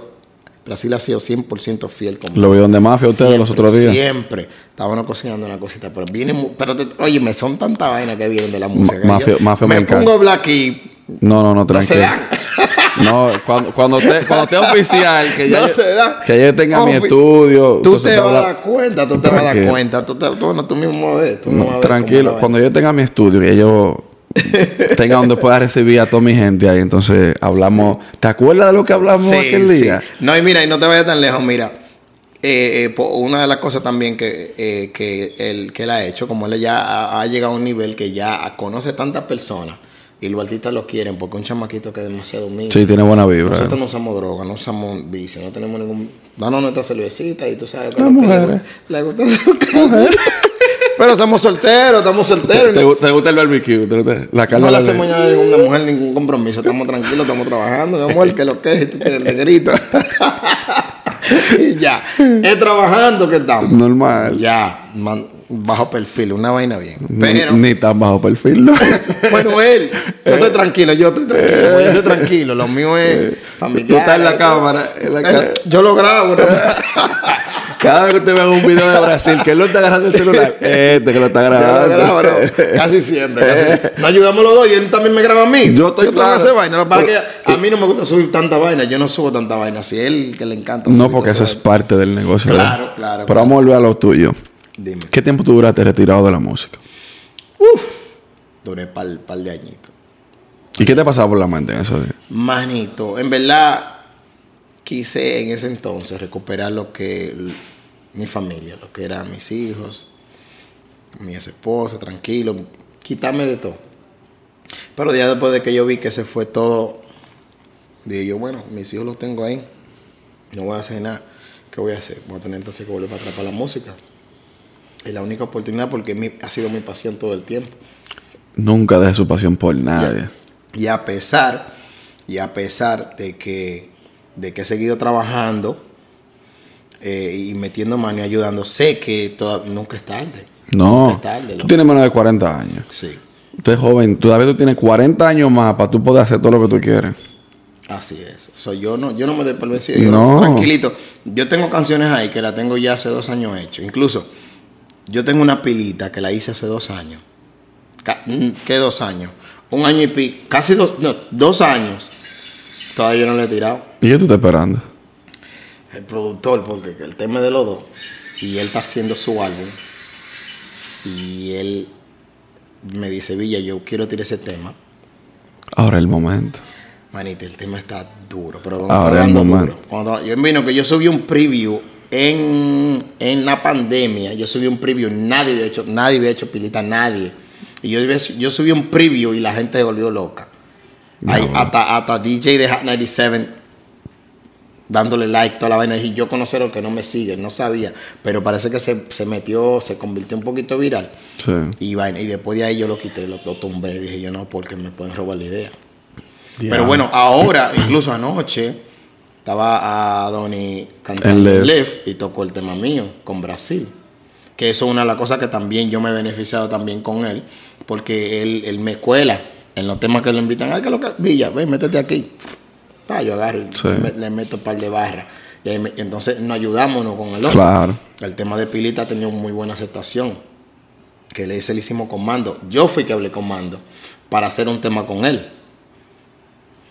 Brasil ha sido 100% fiel conmigo. Lo vi donde mafia ustedes los otros días. Siempre. Estábamos cocinando una cosita, pero viene, mu- pero te- oye, me son tanta vaina que vienen de la música. que mafia- yo mafia me pongo hablar aquí. No, no, no, No se tranquilo. dan. No, cuando, cuando, te, cuando esté oficial, que ya, No yo, que yo tenga mi estudio. Tú te vas a dar cuenta, tú te vas a dar cuenta. Tú, te, tú, bueno, tú mismo ves. Tú No, tranquilo, cuando yo tenga mi estudio, que yo tenga donde pueda recibir a toda mi gente ahí, entonces hablamos. ¿Te acuerdas de lo que hablamos Sí, aquel sí. día? No, y mira, y no te vayas tan lejos, mira. eh, eh, una de las cosas también que, eh, que, él, que él ha hecho, como él ya ha, ha llegado a un nivel que ya conoce tantas personas y los artistas lo quieren, porque es un chamaquito que es demasiado humilde. Sí, tiene buena vibra. Nosotros no usamos droga, no usamos vicio, no tenemos ningún. Danos nuestra cervecita y tú sabes. Las mujeres. Le, le gusta su cara. Pero somos solteros, estamos solteros. ¿Te, gusta el barbecue? ¿Te gusta la carne no le hacemos ya a ninguna mujer ningún compromiso. Estamos tranquilos, estamos trabajando. Mi amor, que lo que es, tú quieres el negrito. y ya. Es trabajando que estamos. Normal. Ya, man- bajo perfil, una vaina bien. Ni- Pero, Ni, tan bajo perfil, ¿no? bueno, él, yo soy tranquilo, yo estoy tranquilo, pues, yo soy tranquilo. Lo mío es familiar. Tú estás en la cámara. en la ca- Eh, Yo lo grabo. ¿no? Cada vez que usted ve un video de Brasil, que él lo está agarrando el celular, este que lo está Yo lo grabando. grabo, ¿no? Casi siempre. Casi. Nos ayudamos los dos y él también me graba a mí. Yo estoy tengo que claro. hacer vaina. Lo que a mí no me gusta subir tanta vaina. Yo no subo tanta vaina. Si él que le encanta No, subir porque toda eso es parte del negocio. Claro, ¿verdad? claro, Pero vamos a volver a lo tuyo. Dime. ¿Qué tiempo tú duraste retirado de la música? Duré par, par de añitos. ¿Y qué te pasaba por la mente en esos días? Manito, en verdad quise en ese entonces recuperar lo que mi familia, lo que eran mis hijos, mi ex esposa, tranquilo, quitarme de todo. Pero ya después de que yo vi que se fue todo, dije yo, bueno, mis hijos los tengo ahí, no voy a hacer nada. ¿Qué voy a hacer? Voy a tener entonces que volver para atrás para la música. Es la única oportunidad porque mi- ha sido mi pasión todo el tiempo. Nunca dejé su pasión por nadie. Y a pesar, y a pesar de que, de que he seguido trabajando, eh, y metiendo mano y ayudando. Sé que toda- nunca es tarde. No. Nunca es tarde. Tú tienes menos de 40 años. Sí, Tú eres joven. Todavía tú tienes 40 años más para tú poder hacer todo lo que tú quieres. así es. So, yo, no, yo no me doy por vencido. No. Tranquilito. Yo tengo canciones ahí que la tengo ya hace dos años hecho. Incluso, yo tengo una pilita que la hice hace dos años. ¿Qué dos años? Un año y pico. Casi dos, no, dos años. Todavía no le he tirado. ¿Y qué tú estás esperando? el productor, porque el tema es de los dos, y él está haciendo su álbum, y él me dice, Villa, yo quiero tirar ese tema. Ahora es el momento. Manito, el tema está duro, pero Ahora es el momento. duro. Cuando- yo vino que yo subí un preview en, en la pandemia, yo subí un preview, nadie había hecho, nadie había hecho pilita, nadie. Y yo, yo subí un preview y la gente se volvió loca. Hay bueno. hasta, hasta DJ de Hot 97 dándole like toda la vaina y yo conocer lo que no me sigue, no sabía, pero parece que se, se metió, se convirtió un poquito viral. Sí. Y, vaina, y después de ahí yo lo quité, lo, lo tumbé. Dije yo no, porque me pueden robar la idea. Ya. Pero bueno, ahora, incluso anoche, estaba a Donny cantando en Live y tocó el tema mío con Brasil. Que eso es una de las cosas que también yo me he beneficiado también con él, porque él, él me cuela en los temas que le invitan. Ay, que lo que Villa, ven, métete aquí. Pa, yo agarro y Sí. me- le meto un par de barras. Y me- entonces nos ayudamos uno con el otro. Claro. El tema de Pilita ha tenido muy buena aceptación. Que le hice le hicimos con Mando. Yo fui que hablé con Mando para hacer un tema con él.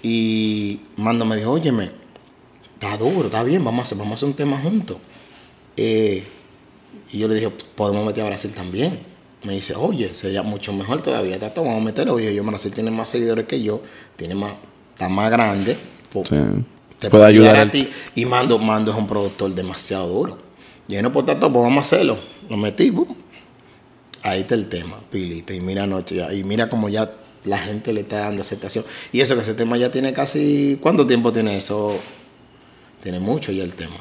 Y Mando me dijo, óyeme, está duro, está bien, vamos a hacer, vamos a hacer un tema juntos. Eh, y yo le dije, podemos meter a Brasil también. Me dice, oye, sería mucho mejor todavía. Tato, vamos a meterlo. Y yo, Brasil tiene más seguidores que yo, tiene más, está más grande. pues, Sí. te Puede ayudar a ti. Y Mando, Mando es un productor demasiado duro. Y no por tanto, pues vamos a hacerlo. Lo metí, boom. Ahí está el tema, pilita. Y mira anoche, ya- y mira como ya la gente le está dando aceptación. Y eso que ese tema ya tiene casi. ¿Cuánto tiempo tiene eso? Tiene mucho ya el tema.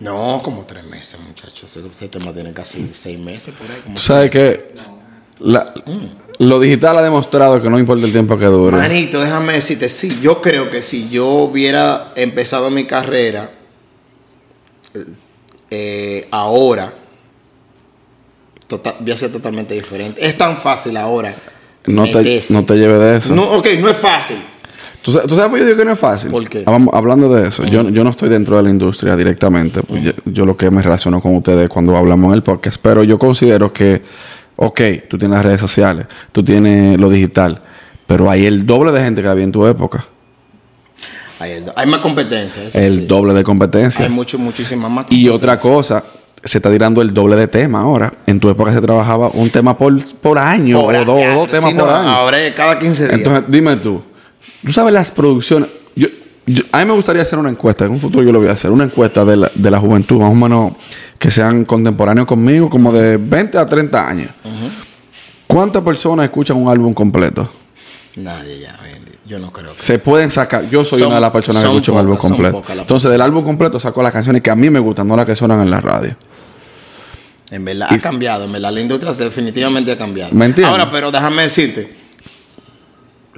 No, como tres meses, muchachos. Ese tema tiene casi seis meses por ahí. como Tú sabes que la- lo digital ha demostrado que no importa el tiempo que dure. Manito, déjame decirte, sí, yo creo que si yo hubiera empezado mi carrera eh, ahora, tota- voy a ser totalmente diferente. Es tan fácil ahora. No te, no te lleves de eso. No, ok, no es fácil. ¿Tú, sabes, tú sabes por qué yo digo que no es fácil? ¿Por qué? Hablando de eso, yo, yo no estoy dentro de la industria directamente. pues yo, yo lo que me relaciono con ustedes cuando hablamos en el podcast, pero yo considero que, ok, tú tienes las redes sociales, tú tienes lo digital, pero hay el doble de gente que había en tu época. Hay, el- hay más competencia. eso el sí. doble de competencia. Hay mucho, muchísimas más Y otra cosa, se está tirando el doble de tema ahora. En tu época se trabajaba un tema por, por año Por o dos, dos temas por no, año. Ahora es cada 15 días. Entonces, dime tú, tú sabes las producciones. Yo, yo- a mí me gustaría hacer una encuesta, en un futuro yo lo voy a hacer, una encuesta de la, de la juventud, más o menos que sean contemporáneos conmigo, como de 20 a 30 años. ¿Cuántas personas escuchan un álbum completo? Nadie ya, yo no creo que. Se pueden sacar. Yo soy Son- una de las personas que escucha un álbum completo. Entonces, del álbum completo saco las canciones que a mí me gustan, no las que suenan en la radio. En verdad ha cambiado, en verdad la industria definitivamente ha cambiado. ¿Me entiendes? Ahora, pero déjame decirte,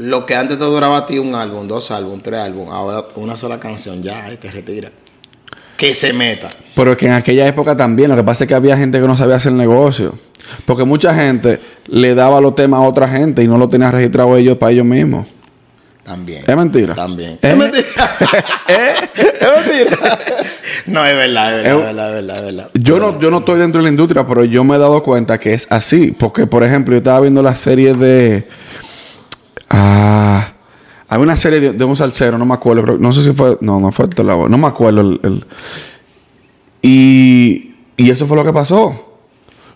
lo que antes te duraba a ti un álbum, dos álbumes, tres álbumes, ahora una sola canción ya, ahí te retira. Que se meta. Pero es que en aquella época también, lo que pasa es que había gente que no sabía hacer negocio. Porque mucha gente le daba los temas a otra gente y no lo tenía registrado ellos para ellos mismos. También. ¿Es mentira? También. ¿Eh? Es mentira. Es mentira. No, es verdad, es verdad, Es- es verdad, es verdad, es verdad. Yo no, yo no estoy dentro de la industria, pero yo me he dado cuenta que es así. Porque, por ejemplo, yo estaba viendo la serie de. Ah. Hay una serie de, de un salsero, no me acuerdo, pero no sé si fue. No, no fue el no me acuerdo. El, el- y, y eso fue lo que pasó.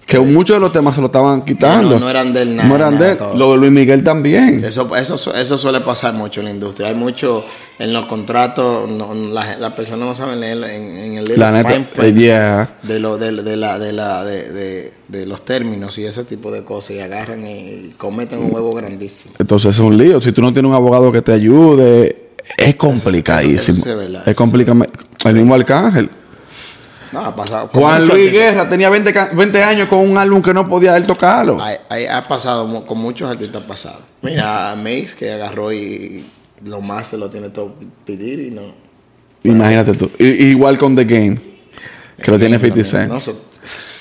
Que muchos de los temas se lo estaban quitando. No, no eran de él nada, No eran nada, de él. todo. Lo de Luis Miguel también. Eso, eso, eso suele pasar mucho en la industria. Hay mucho en los contratos, no, las las personas no saben leer en, en el La neta, yeah. de, lo, de, de la, de, la, de, de, los términos y ese tipo de cosas y agarran y cometen un huevo grandísimo. Entonces es un lío. Si tú no tienes un abogado que te ayude, es complicadísimo. eso- eso sí es complicado. El mismo Arcángel. No, ha pasado. Juan Luis. Guerra tenía 20, ca- 20 años con un álbum que no podía él tocarlo. Hay- hay- ha pasado con muchos artistas pasados. Mira, a Mace que agarró y lo más se lo tiene todo pedir y no. Imagínate tú. Igual con The Game, que lo tiene 50 Cent. No, so-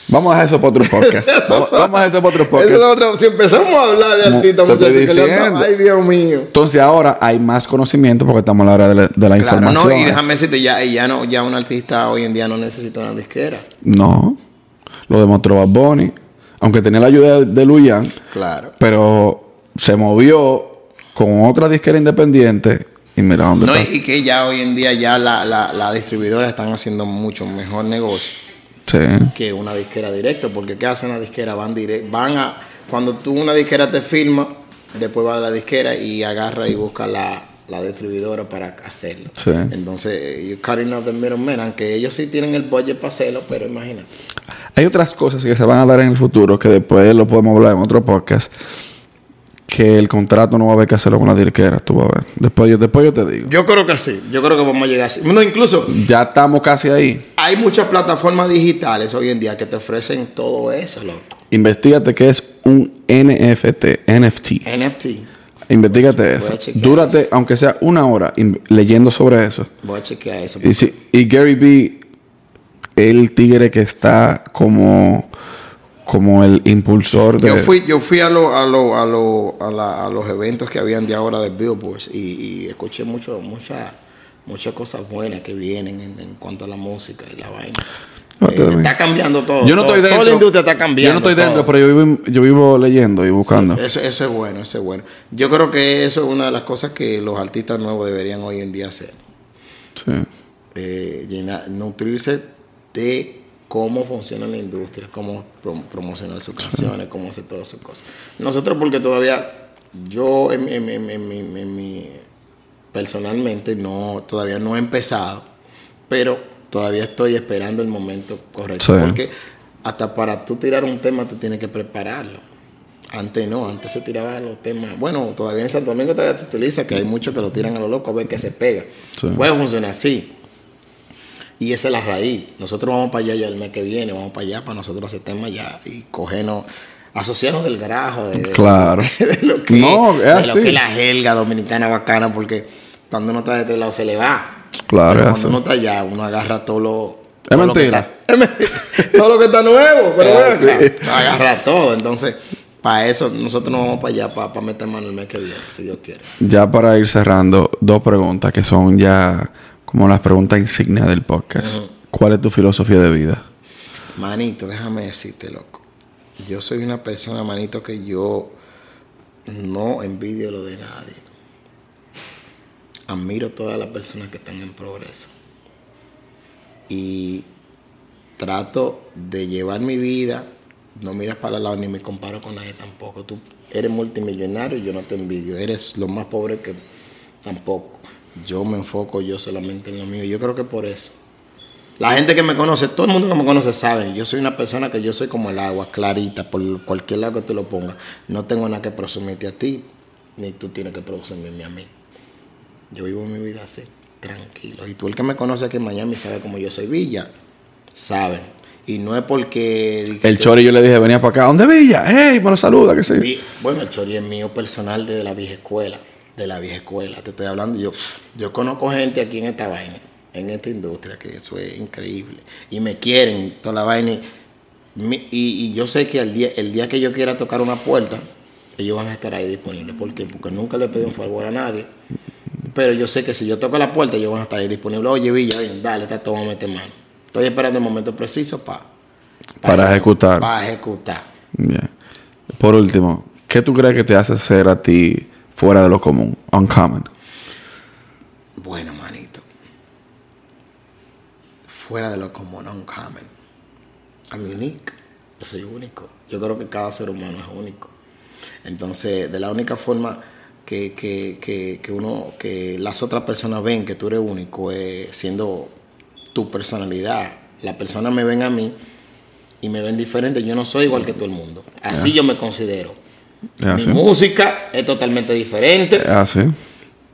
Vamos a dejar eso para otro podcast. Vamos, vamos a dejar eso para otro Eso podcast. es otro- Si empezamos a hablar de artistas, muchachos, ay Dios mío. Entonces ahora hay más conocimiento porque estamos a la hora de la, de la Claro, información. no, y déjame decirte, ya, ya, no, ya un artista hoy en día no necesita una disquera. No. Lo demostró Bad Bunny. Aunque tenía la ayuda de, de Luyan. Claro. Pero se movió con otra disquera independiente. Y mira dónde No, está. y, y que ya hoy en día ya la, la, la distribuidora están haciendo mucho mejor negocio Sí. que una disquera directa, porque ¿qué hacen las disqueras? Van direct, van a, cuando tú una disquera te firma, después va a la disquera y agarra y busca la, la distribuidora para hacerlo. Sí. Entonces, you cutting out the middleman, aunque ellos sí tienen el budget para hacerlo, pero imagínate. Hay otras cosas que se van a dar en el futuro que después lo podemos hablar en otro podcast. Que el contrato no va a haber que hacerlo con la disquera. Tú vas a ver. Después yo, después yo te digo. Yo creo que sí, yo creo que vamos a llegar así. No, incluso Ya estamos casi ahí. hay muchas plataformas digitales hoy en día que te ofrecen todo eso, loco. Investígate qué es un NFT. NFT. NFT. Investígate eso. Dúrate, eso. aunque sea una hora, leyendo sobre eso. Voy a chequear eso. Y, si- y Gary Vee, el tigre que está como, como el impulsor de. Yo fui, yo fui a, lo, a, lo, a, lo, a, la- a los eventos que habían de ahora de Billboard y, y escuché mucho, mucha, muchas cosas buenas que vienen en, en cuanto a la música y la vaina. Eh, está cambiando todo. Yo no todo- estoy dentro. Toda la industria está cambiando. Yo no estoy dentro, todo. pero yo vivo, yo vivo leyendo y buscando. Eso, eso es bueno, eso es bueno. Yo creo que eso es una de las cosas que los artistas nuevos deberían hoy en día hacer. Sí. Eh, llenar- nutrirse de cómo funciona la industria, cómo prom- promocionar sus canciones, cómo hacer todas sus cosas. Nosotros porque todavía, yo en, en- en- en mi- en mi- personalmente no, todavía no he empezado, pero todavía estoy esperando el momento correcto. Sí. Porque hasta para tú tirar un tema tú tienes que prepararlo. Antes no, antes se tiraban los temas. Bueno, todavía en Santo Domingo todavía se utiliza, que hay muchos que lo tiran a lo loco a ver que se pega. Sí. Puede funcionar así. Y esa es la raíz. Nosotros vamos para allá ya el mes que viene, vamos para allá para nosotros hacer temas ya y cogernos, asociarnos del grajo, de, de- Claro. de lo que, No, es de lo que la jerga dominicana bacana, porque cuando uno está de este lado se le va. Claro, Pero cuando uno está allá, uno agarra todo lo. Es todo lo que mentira. está- es mentira. todo lo que está nuevo, pero Es agarra todo. Entonces, para eso, nosotros nos vamos para allá, para, para meter mano el mes que viene, si Dios quiere. Ya para ir cerrando, dos preguntas que son ya como las preguntas insignias del podcast. ¿Cuál es tu filosofía de vida? Manito, déjame decirte, loco. Yo soy una persona, manito, que yo no envidio lo de nadie. Admiro todas las personas que están en progreso. Y trato de llevar mi vida, no miras para el lado ni me comparo con nadie tampoco. Tú eres multimillonario y yo no te envidio. Eres lo más pobre que tampoco. Yo me enfoco yo solamente en lo mío. Yo creo que por eso. La gente que me conoce, todo el mundo que me conoce sabe, yo soy una persona que yo soy como el agua, clarita, por cualquier lado que tú lo pongas. No tengo nada que presumirte a ti, ni tú tienes que presumirme a mí. Yo vivo mi vida así, tranquilo. Y tú el que me conoce aquí en Miami sabe como yo soy Villa, sabe. Y no es porque... El que- Chori yo le dije, venía para acá. ¿Dónde Villa? ¡Ey! Me lo saluda, que sí. Bueno, el chori es mío personal de la vieja escuela. De la vieja escuela. Te estoy hablando. Yo, yo conozco gente aquí en esta vaina, en esta industria, que eso es increíble. Y me quieren toda la vaina. Y, yo sé que el día, el día que yo quiera tocar una puerta, ellos van a estar ahí disponibles. ¿Por qué? Porque nunca le pedí un favor a nadie. Pero yo sé que si yo toco la puerta, ellos van a estar ahí disponibles. Oye, Villa, dale, está todo, meter mano. Estoy esperando el momento preciso para... Para ejecutar. Para ejecutar. Bien. Por último, ¿qué tú crees que te hace ser a ti fuera de lo común? Uncommon. Bueno, manito. Fuera de lo común, uncommon. I'm unique. Yo soy único. Yo creo que cada ser humano es único. Entonces, de la única forma que, que, que, que uno, que las otras personas ven que tú eres único es siendo tu personalidad. Las personas me ven a mí y me ven diferente. Yo no soy igual que todo el mundo. Así yo me considero. Mi música es totalmente diferente. Así.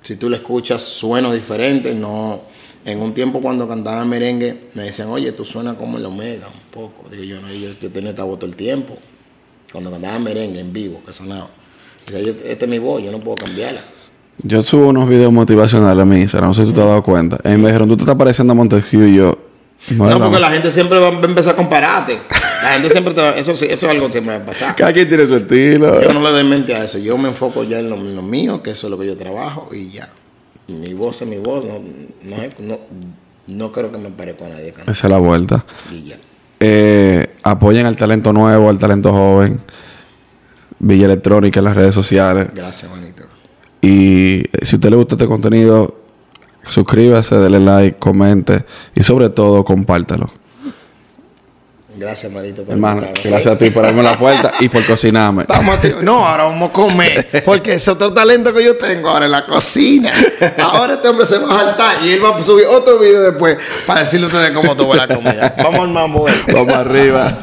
Si tú lo escuchas, suena diferente. No, en un tiempo cuando cantaba merengue, me decían, oye, tú suenas como el Omega, un poco. Digo yo, no, yo, yo tenía esta voz todo el tiempo. Cuando cantaba merengue en vivo, que sonaba. Yo, esta es mi voz, yo no puedo cambiarla. Yo subo unos videos motivacionales a mi Instagram, no sé si tú te has dado cuenta. Y me dijeron, tú te estás pareciendo a Montesquieu y yo. No, porque la gente siempre va a empezar a compararte. La gente siempre te va, eso, eso es algo que siempre va a pasar. Cada quien tiene su estilo. Yo no le doy mente a eso. Yo me enfoco ya en lo, en lo mío, que eso es lo que yo trabajo y ya. Mi voz es mi voz. No, no, no, no creo que me parezca a nadie. Esa es la vuelta. Y ya. Eh, apoyen al talento nuevo, al talento joven. Villa Electrónica en las redes sociales. Gracias, manito. Y eh, si a usted le gusta este contenido, suscríbase, dele like, comente y sobre todo compártalo. Gracias, manito. por Hermano, gracias a ti por abrirme la puerta y por cocinarme. No, ahora vamos a comer. Porque es otro talento que yo tengo ahora en la cocina. Ahora este hombre se va a saltar y él va a subir otro video después para decirle a ustedes cómo tuvo la comida. Vamos al mambo. Vamos arriba.